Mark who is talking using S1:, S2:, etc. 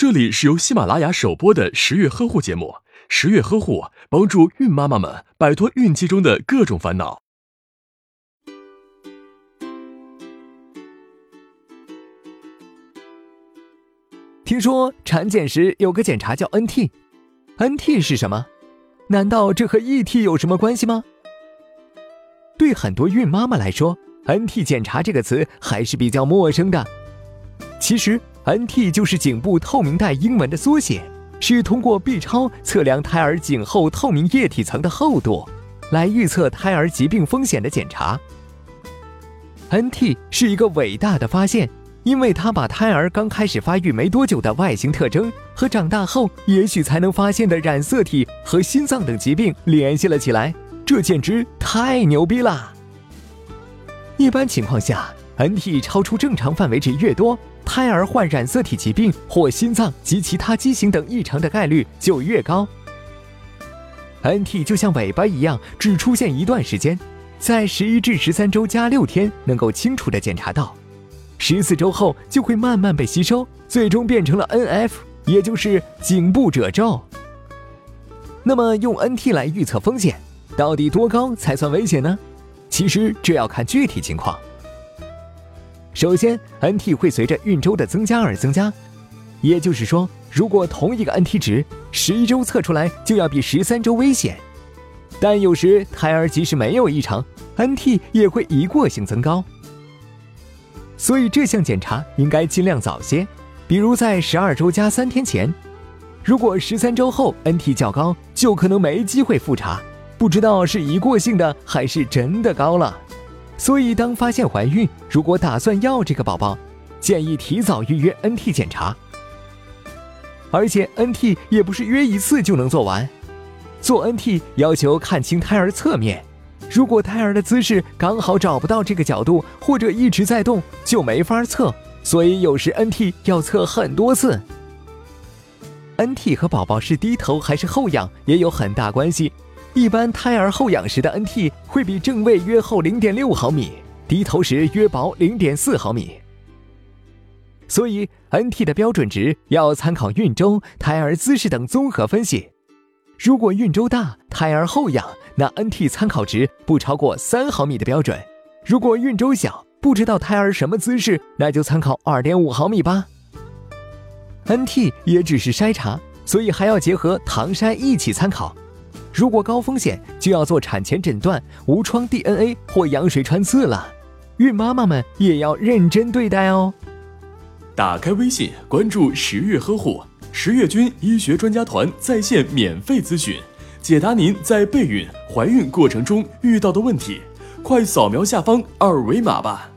S1: 这里是由喜马拉雅首播的十月呵护节目，十月呵护帮助孕妈妈们摆脱孕期中的各种烦恼。
S2: 听说产检时有个检查叫 NT，NT 是什么？难道这和 ET 有什么关系吗？对很多孕妈妈来说，NT 检查这个词还是比较陌生的。其实。NT 就是颈部透明带英文的缩写，是通过 B 超测量胎儿颈后透明液体层的厚度，来预测胎儿疾病风险的检查。NT 是一个伟大的发现，因为它把胎儿刚开始发育没多久的外形特征和长大后也许才能发现的染色体和心脏等疾病联系了起来，这简直太牛逼了！一般情况下，NT 超出正常范围值越多。胎儿患染色体疾病或心脏及其他畸形等异常的概率就越高。NT 就像尾巴一样，只出现一段时间，在十一至十三周加六天能够清楚的检查到，十四周后就会慢慢被吸收，最终变成了 NF，也就是颈部褶皱。那么用 NT 来预测风险，到底多高才算危险呢？其实这要看具体情况。首先，NT 会随着孕周的增加而增加，也就是说，如果同一个 NT 值十一周测出来就要比十三周危险。但有时胎儿即使没有异常，NT 也会一过性增高。所以这项检查应该尽量早些，比如在十二周加三天前。如果十三周后 NT 较高，就可能没机会复查，不知道是一过性的还是真的高了。所以，当发现怀孕，如果打算要这个宝宝，建议提早预约 NT 检查。而且，NT 也不是约一次就能做完。做 NT 要求看清胎儿侧面，如果胎儿的姿势刚好找不到这个角度，或者一直在动，就没法测。所以，有时 NT 要测很多次。NT 和宝宝是低头还是后仰也有很大关系。一般胎儿后仰时的 NT 会比正位约厚零点六毫米，低头时约薄零点四毫米。所以 NT 的标准值要参考孕周、胎儿姿势等综合分析。如果孕周大，胎儿后仰，那 NT 参考值不超过三毫米的标准；如果孕周小，不知道胎儿什么姿势，那就参考二点五毫米吧。NT 也只是筛查，所以还要结合唐筛一起参考。如果高风险，就要做产前诊断、无创 DNA 或羊水穿刺了。孕妈妈们也要认真对待哦。
S1: 打开微信，关注十月呵护，十月军医学专家团在线免费咨询，解答您在备孕、怀孕过程中遇到的问题。快扫描下方二维码吧。